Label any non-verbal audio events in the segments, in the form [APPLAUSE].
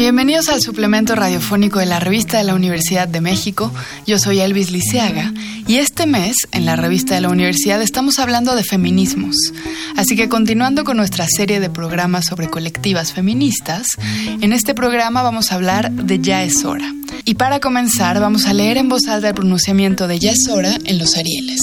Bienvenidos al suplemento radiofónico de la revista de la Universidad de México. Yo soy Elvis Liceaga y este mes en la revista de la Universidad estamos hablando de feminismos. Así que continuando con nuestra serie de programas sobre colectivas feministas, en este programa vamos a hablar de Ya es hora. Y para comenzar vamos a leer en voz alta el pronunciamiento de Ya es hora en los Arieles.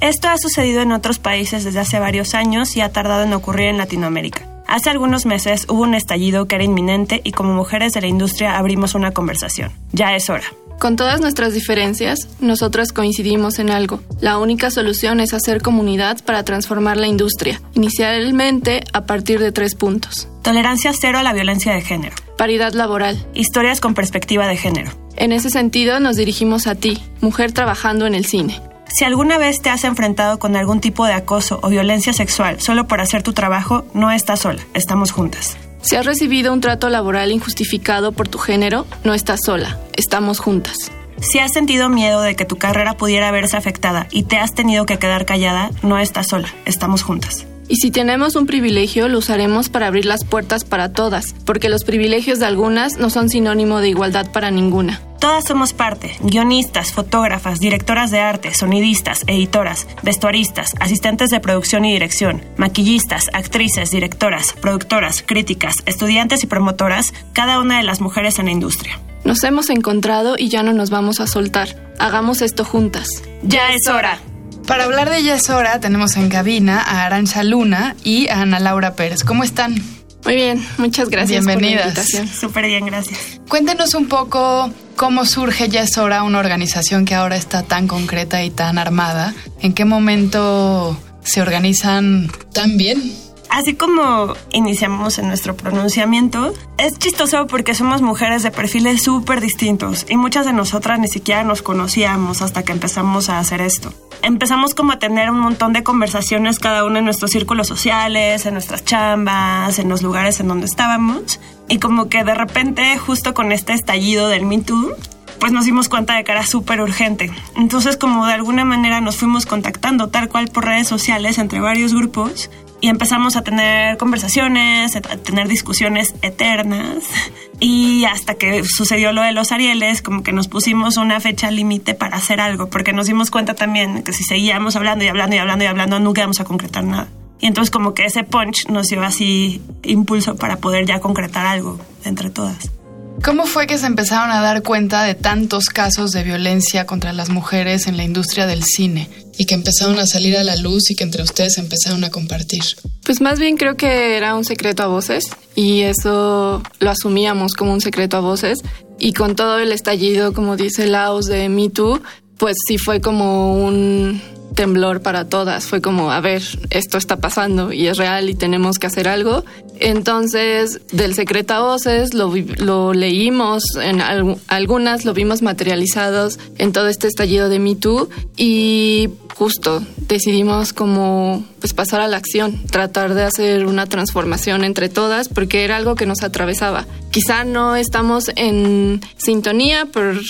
Esto ha sucedido en otros países desde hace varios años y ha tardado en ocurrir en Latinoamérica. Hace algunos meses hubo un estallido que era inminente y como mujeres de la industria abrimos una conversación. Ya es hora. Con todas nuestras diferencias, nosotras coincidimos en algo. La única solución es hacer comunidad para transformar la industria, inicialmente a partir de tres puntos. Tolerancia cero a la violencia de género. Paridad laboral. Historias con perspectiva de género. En ese sentido, nos dirigimos a ti, mujer trabajando en el cine. Si alguna vez te has enfrentado con algún tipo de acoso o violencia sexual solo por hacer tu trabajo, no estás sola, estamos juntas. Si has recibido un trato laboral injustificado por tu género, no estás sola, estamos juntas. Si has sentido miedo de que tu carrera pudiera verse afectada y te has tenido que quedar callada, no estás sola, estamos juntas. Y si tenemos un privilegio, lo usaremos para abrir las puertas para todas, porque los privilegios de algunas no son sinónimo de igualdad para ninguna. Todas somos parte, guionistas, fotógrafas, directoras de arte, sonidistas, editoras, vestuaristas, asistentes de producción y dirección, maquillistas, actrices, directoras, productoras, críticas, estudiantes y promotoras, cada una de las mujeres en la industria. Nos hemos encontrado y ya no nos vamos a soltar. Hagamos esto juntas. Ya es hora. Para hablar de Ya es hora, tenemos en cabina a Arancha Luna y a Ana Laura Pérez. ¿Cómo están? Muy bien, muchas gracias Bienvenidas. por la invitación. Súper bien, gracias. Cuéntenos un poco cómo surge Ya es hora, una organización que ahora está tan concreta y tan armada. ¿En qué momento se organizan tan bien? Así como iniciamos en nuestro pronunciamiento, es chistoso porque somos mujeres de perfiles súper distintos y muchas de nosotras ni siquiera nos conocíamos hasta que empezamos a hacer esto. Empezamos como a tener un montón de conversaciones cada uno en nuestros círculos sociales, en nuestras chambas, en los lugares en donde estábamos y como que de repente justo con este estallido del Me Too, pues nos dimos cuenta de que era súper urgente. Entonces como de alguna manera nos fuimos contactando tal cual por redes sociales entre varios grupos y empezamos a tener conversaciones, a tener discusiones eternas [LAUGHS] y hasta que sucedió lo de los Arieles, como que nos pusimos una fecha límite para hacer algo, porque nos dimos cuenta también que si seguíamos hablando y hablando y hablando y hablando, nunca íbamos a concretar nada. Y entonces como que ese punch nos dio así impulso para poder ya concretar algo entre todas. ¿Cómo fue que se empezaron a dar cuenta de tantos casos de violencia contra las mujeres en la industria del cine y que empezaron a salir a la luz y que entre ustedes empezaron a compartir? Pues más bien creo que era un secreto a voces y eso lo asumíamos como un secreto a voces y con todo el estallido, como dice Laos de Me Too, pues sí fue como un temblor para todas. Fue como, a ver, esto está pasando y es real y tenemos que hacer algo. Entonces, del secreto a voces lo, lo leímos, en algunas lo vimos materializados en todo este estallido de Me Too y justo decidimos como pues pasar a la acción, tratar de hacer una transformación entre todas porque era algo que nos atravesaba. Quizá no estamos en sintonía por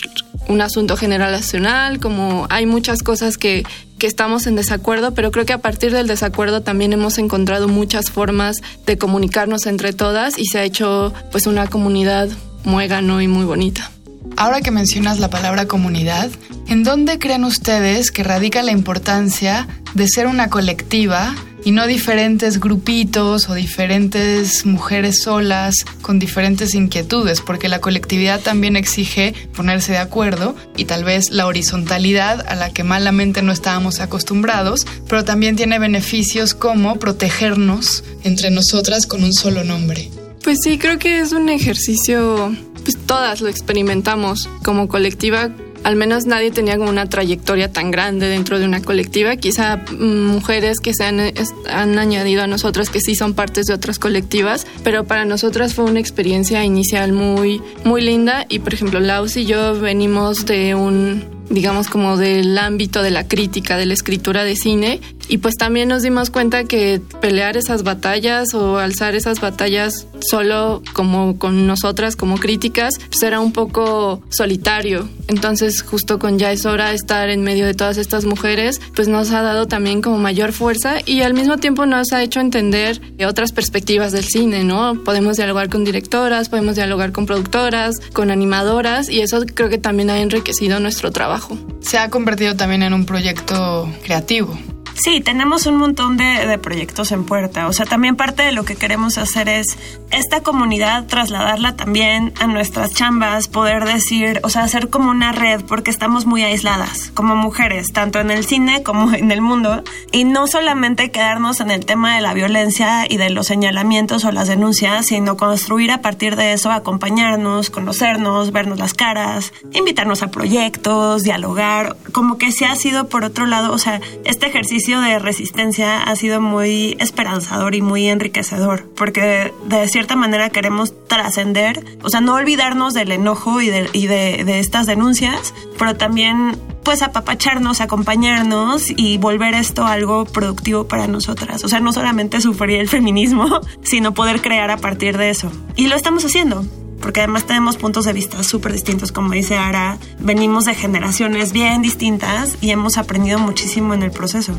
un asunto generacional, como hay muchas cosas que, que estamos en desacuerdo, pero creo que a partir del desacuerdo también hemos encontrado muchas formas de comunicarnos entre todas y se ha hecho pues una comunidad muégano y muy bonita. Ahora que mencionas la palabra comunidad, ¿en dónde creen ustedes que radica la importancia de ser una colectiva y no diferentes grupitos o diferentes mujeres solas con diferentes inquietudes? Porque la colectividad también exige ponerse de acuerdo y tal vez la horizontalidad a la que malamente no estábamos acostumbrados, pero también tiene beneficios como protegernos entre nosotras con un solo nombre. Pues sí, creo que es un ejercicio pues todas lo experimentamos como colectiva. Al menos nadie tenía como una trayectoria tan grande dentro de una colectiva. Quizá mm, mujeres que se han, han añadido a nosotras que sí son partes de otras colectivas, pero para nosotras fue una experiencia inicial muy, muy linda. Y por ejemplo, Laus y yo venimos de un digamos como del ámbito de la crítica, de la escritura de cine Y pues también nos dimos cuenta que pelear esas batallas o alzar esas batallas solo como con nosotras como críticas, pues era un poco solitario. Entonces justo con Ya es hora estar en medio de todas estas mujeres, pues nos ha dado también como mayor fuerza y al mismo tiempo nos ha hecho entender otras perspectivas del cine, ¿no? Podemos dialogar con directoras, podemos dialogar con productoras, con animadoras y eso creo que también ha enriquecido nuestro trabajo. Se ha convertido también en un proyecto creativo. Sí, tenemos un montón de, proyectos en puerta. O sea, también parte de lo que queremos hacer es esta comunidad trasladarla también a nuestras chambas, poder decir, o sea, hacer como una red, porque estamos muy aisladas como mujeres, tanto en el cine como [LAUGHS] en el mundo. Y no solamente quedarnos en el tema de la violencia y de los señalamientos o las denuncias, sino construir a partir de eso, acompañarnos, conocernos, vernos las caras, invitarnos a proyectos, dialogar, como que se ha sido por otro lado, o sea, este ejercicio de resistencia ha sido muy esperanzador y muy enriquecedor, porque de, cierta manera queremos trascender, o sea, no olvidarnos del enojo y, de, de, estas denuncias, pero también pues apapacharnos, acompañarnos y volver esto algo productivo para nosotras. O sea, no solamente sufrir el feminismo, [LAUGHS] sino poder crear a partir de eso. Y lo estamos haciendo porque además tenemos puntos de vista súper distintos, como dice Ara, venimos de generaciones bien distintas y hemos aprendido muchísimo en el proceso.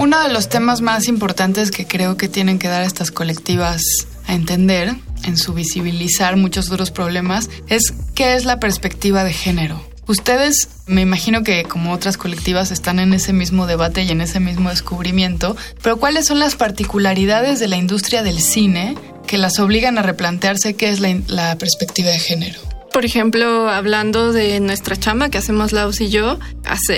Uno de los temas más importantes que creo que tienen que dar estas colectivas a entender en su visibilizar muchos otros problemas es qué es la perspectiva de género. Ustedes, me imagino que como otras colectivas están en ese mismo debate y en ese mismo descubrimiento, pero ¿cuáles son las particularidades de la industria del cine que las obligan a replantearse qué es la, perspectiva de género? Por ejemplo, hablando de nuestra chamba que hacemos Laos y yo,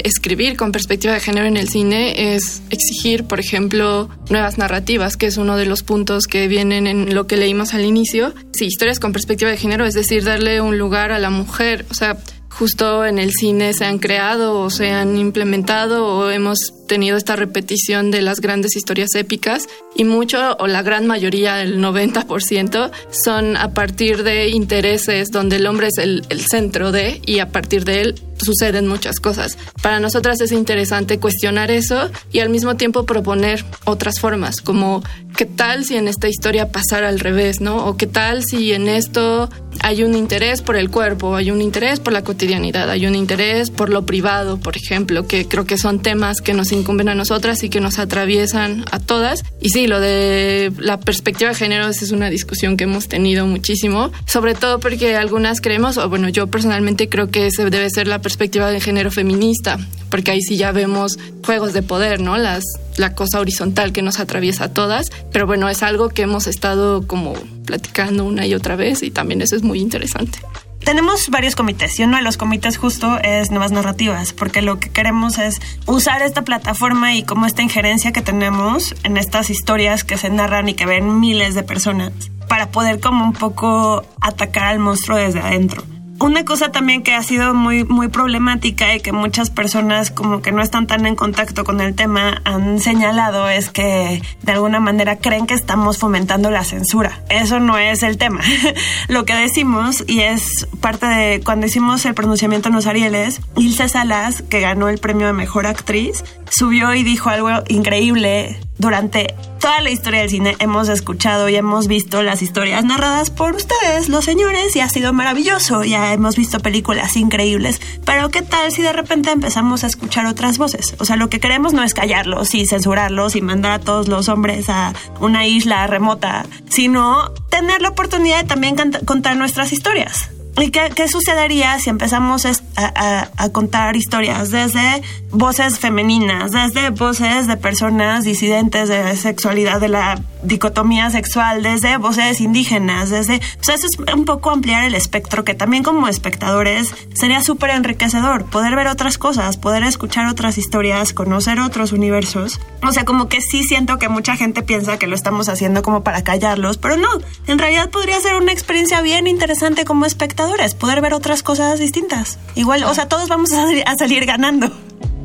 escribir con perspectiva de género en el cine es exigir, por ejemplo, nuevas narrativas, que es uno de los puntos que vienen en lo que leímos al inicio. Sí, historias con perspectiva de género, es decir, darle un lugar a la mujer. O sea, justo en el cine se han creado o se han implementado o hemos tenido esta repetición de las grandes historias épicas y mucho o la gran mayoría, el 90%, son a partir de intereses donde el hombre es el, el centro de y a partir de él suceden muchas cosas. Para nosotras es interesante cuestionar eso y al mismo tiempo proponer otras formas, como qué tal si en esta historia pasara al revés, ¿no? O qué tal si en esto hay un interés por el cuerpo, hay un interés por la cotidianidad, hay un interés por lo privado, por ejemplo, que creo que son temas que nos incumben a nosotras y que nos atraviesan a todas. Y sí, lo de la perspectiva de género es una discusión que hemos tenido muchísimo, sobre todo porque algunas creemos, o bueno, yo personalmente creo que ese debe ser la perspectiva de género feminista, porque ahí sí ya vemos juegos de poder, ¿no? Las, la cosa horizontal que nos atraviesa a todas, pero bueno, es algo que hemos estado como platicando una y otra vez y también eso es muy interesante tenemos varios comités y uno de los comités justo es nuevas narrativas, porque lo que queremos es usar esta plataforma y como esta injerencia que tenemos en estas historias que se narran y que ven miles de personas para poder como un poco atacar al monstruo desde adentro una cosa también que ha sido muy, muy problemática y que muchas personas como que no están tan en contacto con el tema han señalado es que de alguna manera creen que estamos fomentando la censura. Eso no es el tema. [LAUGHS] Lo que decimos, y es parte de cuando hicimos el pronunciamiento en los Arieles, Ilse Salas, que ganó el premio de Mejor Actriz, subió y dijo algo increíble durante toda la historia del cine hemos escuchado y hemos visto las historias narradas por ustedes, los señores, y ha sido maravilloso. Ya hemos visto películas increíbles. Pero ¿qué tal si de repente empezamos a escuchar otras voces? O sea, lo que queremos no es callarlos y censurarlos y mandar a todos los hombres a una isla remota, sino tener la oportunidad de también contar nuestras historias. ¿Y qué, qué, sucedería si empezamos a, a, contar historias desde voces femeninas, desde voces de personas disidentes de sexualidad, de la dicotomía sexual, desde voces indígenas, desde... Sea, eso es un poco ampliar el espectro que también como espectadores sería súper enriquecedor, poder ver otras cosas, poder escuchar otras historias, conocer otros universos. O sea, como que sí siento que mucha gente piensa que lo estamos haciendo como para callarlos, pero no, en realidad podría ser una experiencia bien interesante como espectador poder ver otras cosas distintas. Igual, o sea, todos vamos a, salir ganando.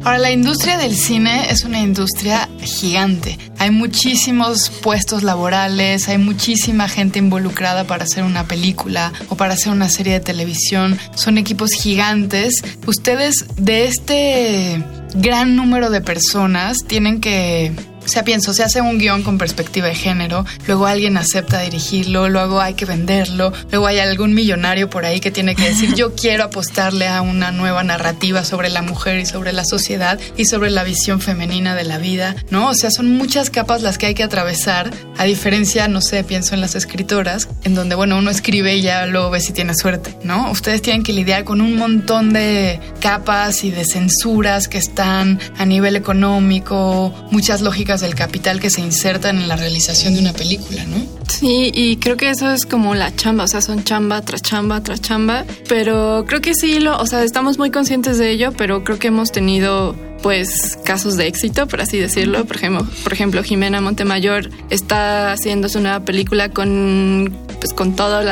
Ahora, la industria del cine es una industria gigante. Hay muchísimos puestos laborales, hay muchísima gente involucrada para hacer una película o para hacer una serie de televisión. Son equipos gigantes. Ustedes de este gran número de personas tienen que o sea, pienso, se hace un guion con perspectiva de género, luego alguien acepta dirigirlo, luego hay que venderlo, luego hay algún millonario por ahí que tiene que decir, yo quiero apostarle a una nueva narrativa sobre la mujer y sobre la sociedad y sobre la visión femenina de la vida, ¿no? O sea, son muchas capas las que hay que atravesar, a diferencia, no sé, pienso en las escritoras, en donde, bueno, uno escribe y ya luego ve si tiene suerte, ¿no? Ustedes tienen que lidiar con un montón de capas y de censuras que están a nivel económico, muchas lógicas del capital que se insertan en la realización de una película, ¿no? Sí, y creo que eso es como la chamba, o sea, son chamba tras chamba tras chamba, pero creo que sí, lo, o sea, estamos muy conscientes de ello, pero creo que hemos tenido pues casos de éxito, por así decirlo. Por ejemplo, por ejemplo, Jimena Montemayor está haciendo su nueva película con pues con todos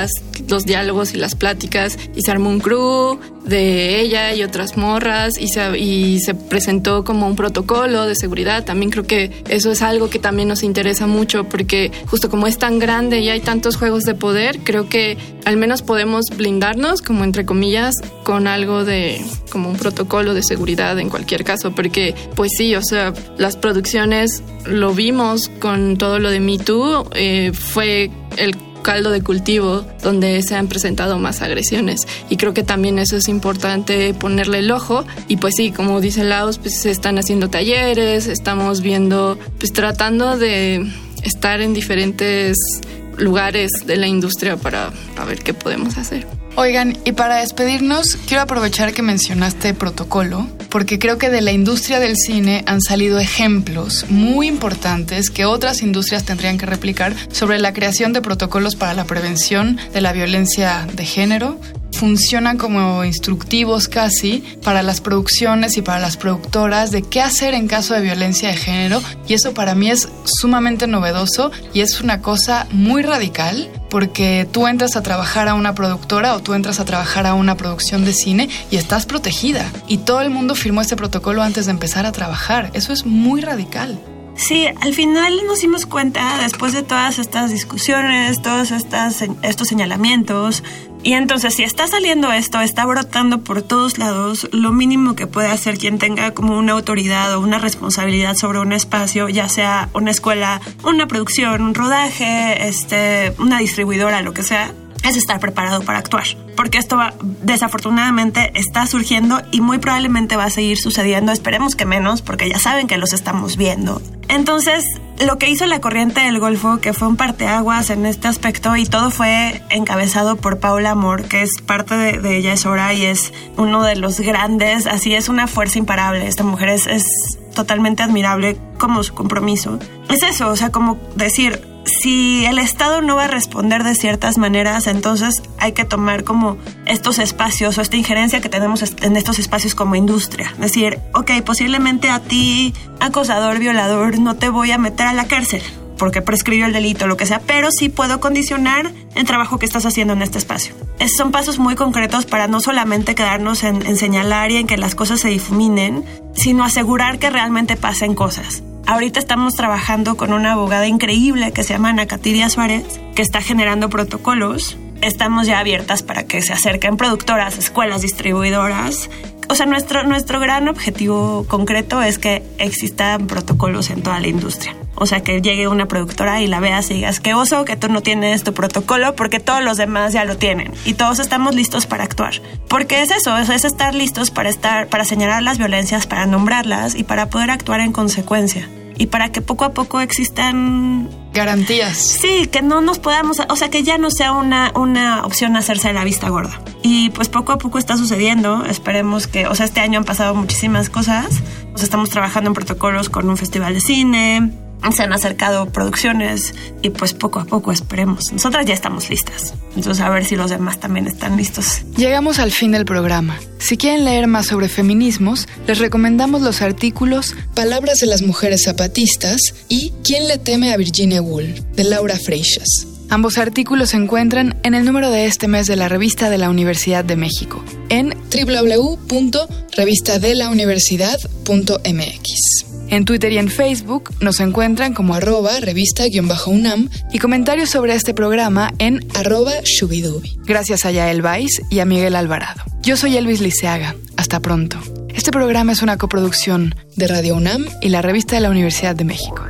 los diálogos y las pláticas y se armó un crew de ella y otras morras y se, y se presentó como un protocolo de seguridad. También creo que eso es algo que también nos interesa mucho porque justo como es tan grande y hay tantos juegos de poder, creo que al menos podemos blindarnos como entre comillas con algo de como un protocolo de seguridad en cualquier caso porque pues sí, o sea, las producciones lo vimos con todo lo de Me Too, eh, fue el caldo de cultivo donde se han presentado más agresiones. Y creo que también eso es importante ponerle el ojo. Y pues sí, como dice Laos, pues se están haciendo talleres, estamos viendo, pues tratando de estar en diferentes lugares de la industria para, para ver qué podemos hacer. Oigan, y para despedirnos, quiero aprovechar que mencionaste protocolo, porque creo que de la industria del cine han salido ejemplos muy importantes que otras industrias tendrían que replicar sobre la creación de protocolos para la prevención de la violencia de género funcionan como instructivos casi para las producciones y para las productoras de qué hacer en caso de violencia de género y eso para mí es sumamente novedoso y es una cosa muy radical porque tú entras a trabajar a una productora o tú entras a trabajar a una producción de cine y estás protegida y todo el mundo firmó este protocolo antes de empezar a trabajar. Eso es muy radical. Sí, al final nos dimos cuenta, después de todas estas discusiones, todos estas, estos señalamientos, y entonces si está saliendo esto, está brotando por todos lados, lo mínimo que puede hacer quien tenga como una autoridad o una responsabilidad sobre un espacio, ya sea una escuela, una producción, un rodaje, este, una distribuidora, lo que sea, es estar preparado para actuar. Porque esto desafortunadamente está surgiendo y muy probablemente va a seguir sucediendo. Esperemos que menos, porque ya saben que los estamos viendo. Entonces, lo que hizo la corriente del Golfo, que fue un parteaguas en este aspecto, y todo fue encabezado por Paula Amor, que es parte de, ella es hora y es uno de los grandes, así es una fuerza imparable. Esta mujer es, es totalmente admirable como su compromiso. Es eso, o sea, como decir, si el Estado no va a responder de ciertas maneras, entonces hay que tomar como estos espacios o esta injerencia que tenemos en estos espacios como industria. Decir, ok, posiblemente a ti, acosador, violador, no te voy a meter a la cárcel porque prescribió el delito, lo que sea, pero sí puedo condicionar el trabajo que estás haciendo en este espacio. Es, son pasos muy concretos para no solamente quedarnos en, en señalar y en que las cosas se difuminen, sino asegurar que realmente pasen cosas. Ahorita estamos trabajando con una abogada increíble que se llama Ana Catiria Suárez, que está generando protocolos. Estamos ya abiertas para que se acerquen productoras, escuelas, distribuidoras. O sea, nuestro, nuestro gran objetivo concreto es que existan protocolos en toda la industria. O sea, que llegue una productora y la veas y digas, qué oso que tú no tienes tu protocolo porque todos los demás ya lo tienen y todos estamos listos para actuar. Porque es eso, es estar listos para estar, para señalar las violencias, para nombrarlas y para poder actuar en consecuencia y para que poco a poco existan garantías. Sí, que no nos podamos, o sea, que ya no sea una, una opción hacerse la vista gorda. Y pues poco a poco está sucediendo, esperemos que, o sea, este año han pasado muchísimas cosas, nos estamos trabajando en protocolos con un festival de cine, se han acercado producciones y pues poco a poco esperemos. Nosotras ya estamos listas. Entonces a ver si los demás también están listos. Llegamos al fin del programa. Si quieren leer más sobre feminismos, les recomendamos los artículos Palabras de las mujeres zapatistas y ¿Quién le teme a Virginia Woolf? de Laura Freixas. Ambos artículos se encuentran en el número de este mes de la revista de la Universidad de México en www.revistadelauniversidad.mx. En Twitter y en Facebook nos encuentran como arroba revista-unam y comentarios sobre este programa en arroba shubidubi. Gracias a Yael Vais y a Miguel Alvarado. Yo soy Elvis Liceaga. Hasta pronto. Este programa es una coproducción de Radio UNAM y la revista de la Universidad de México.